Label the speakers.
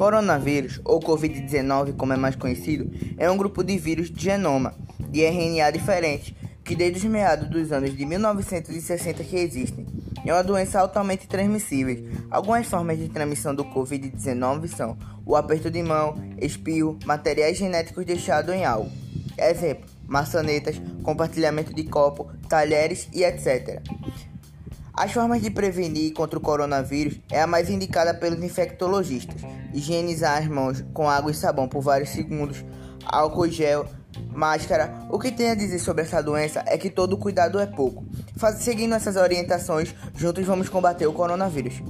Speaker 1: Coronavírus, ou Covid-19 como é mais conhecido, é um grupo de vírus de genoma de RNA diferente que desde os meados dos anos de 1960 que existem. É uma doença altamente transmissível. Algumas formas de transmissão do Covid-19 são o aperto de mão, espirro, materiais genéticos deixados em algo. Exemplo: maçanetas, compartilhamento de copo, talheres e etc. As formas de prevenir contra o coronavírus é a mais indicada pelos infectologistas. Higienizar as mãos com água e sabão por vários segundos, álcool gel, máscara. O que tem a dizer sobre essa doença é que todo cuidado é pouco. Seguindo essas orientações, juntos vamos combater o coronavírus.